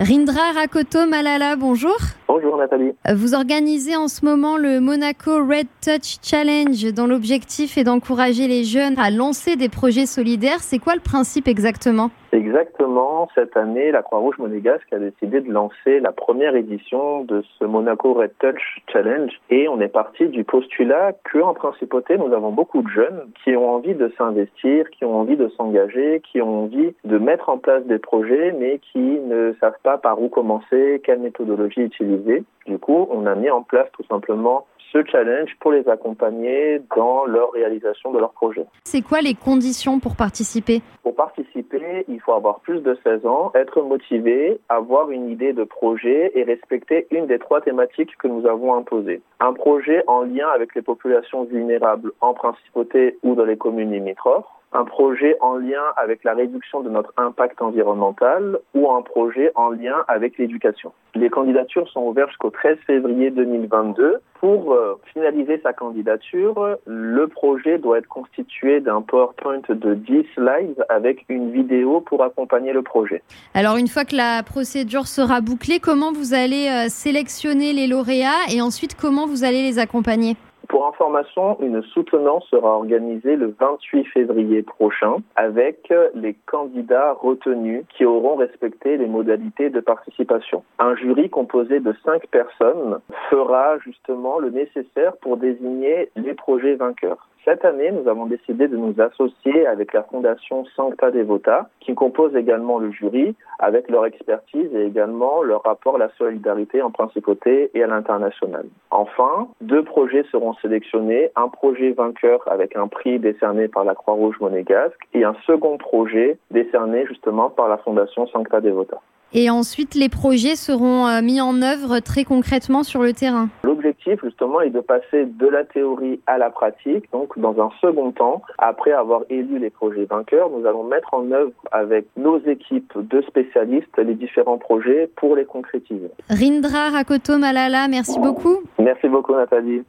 Rindra Rakoto Malala, bonjour. Bonjour Nathalie. Vous organisez en ce moment le Monaco Red Touch Challenge dont l'objectif est d'encourager les jeunes à lancer des projets solidaires. C'est quoi le principe exactement? Exactement, cette année, la Croix-Rouge monégasque a décidé de lancer la première édition de ce Monaco Red Touch Challenge et on est parti du postulat qu'en principauté, nous avons beaucoup de jeunes qui ont envie de s'investir, qui ont envie de s'engager, qui ont envie de mettre en place des projets mais qui ne savent pas par où commencer, quelle méthodologie utiliser. Du coup, on a mis en place tout simplement ce challenge pour les accompagner dans leur réalisation de leur projet. C'est quoi les conditions pour participer? Pour participer, il faut avoir plus de 16 ans, être motivé, avoir une idée de projet et respecter une des trois thématiques que nous avons imposées. Un projet en lien avec les populations vulnérables en principauté ou dans les communes limitrophes un projet en lien avec la réduction de notre impact environnemental ou un projet en lien avec l'éducation. Les candidatures sont ouvertes jusqu'au 13 février 2022. Pour euh, finaliser sa candidature, le projet doit être constitué d'un PowerPoint de 10 slides avec une vidéo pour accompagner le projet. Alors une fois que la procédure sera bouclée, comment vous allez euh, sélectionner les lauréats et ensuite comment vous allez les accompagner? Pour information, une soutenance sera organisée le 28 février prochain avec les candidats retenus qui auront respecté les modalités de participation. Un jury composé de cinq personnes fera justement le nécessaire pour désigner les projets vainqueurs. Cette année, nous avons décidé de nous associer avec la Fondation Sancta Devota, qui compose également le jury, avec leur expertise et également leur rapport à la solidarité en principauté et à l'international. Enfin, deux projets seront sélectionnés, un projet vainqueur avec un prix décerné par la Croix-Rouge monégasque et un second projet décerné justement par la Fondation Sancta Devota. Et ensuite, les projets seront euh, mis en œuvre très concrètement sur le terrain. L'objectif, justement, est de passer de la théorie à la pratique. Donc, dans un second temps, après avoir élu les projets vainqueurs, nous allons mettre en œuvre avec nos équipes de spécialistes les différents projets pour les concrétiser. Rindra Rakoto Malala, merci beaucoup. Merci beaucoup, Nathalie.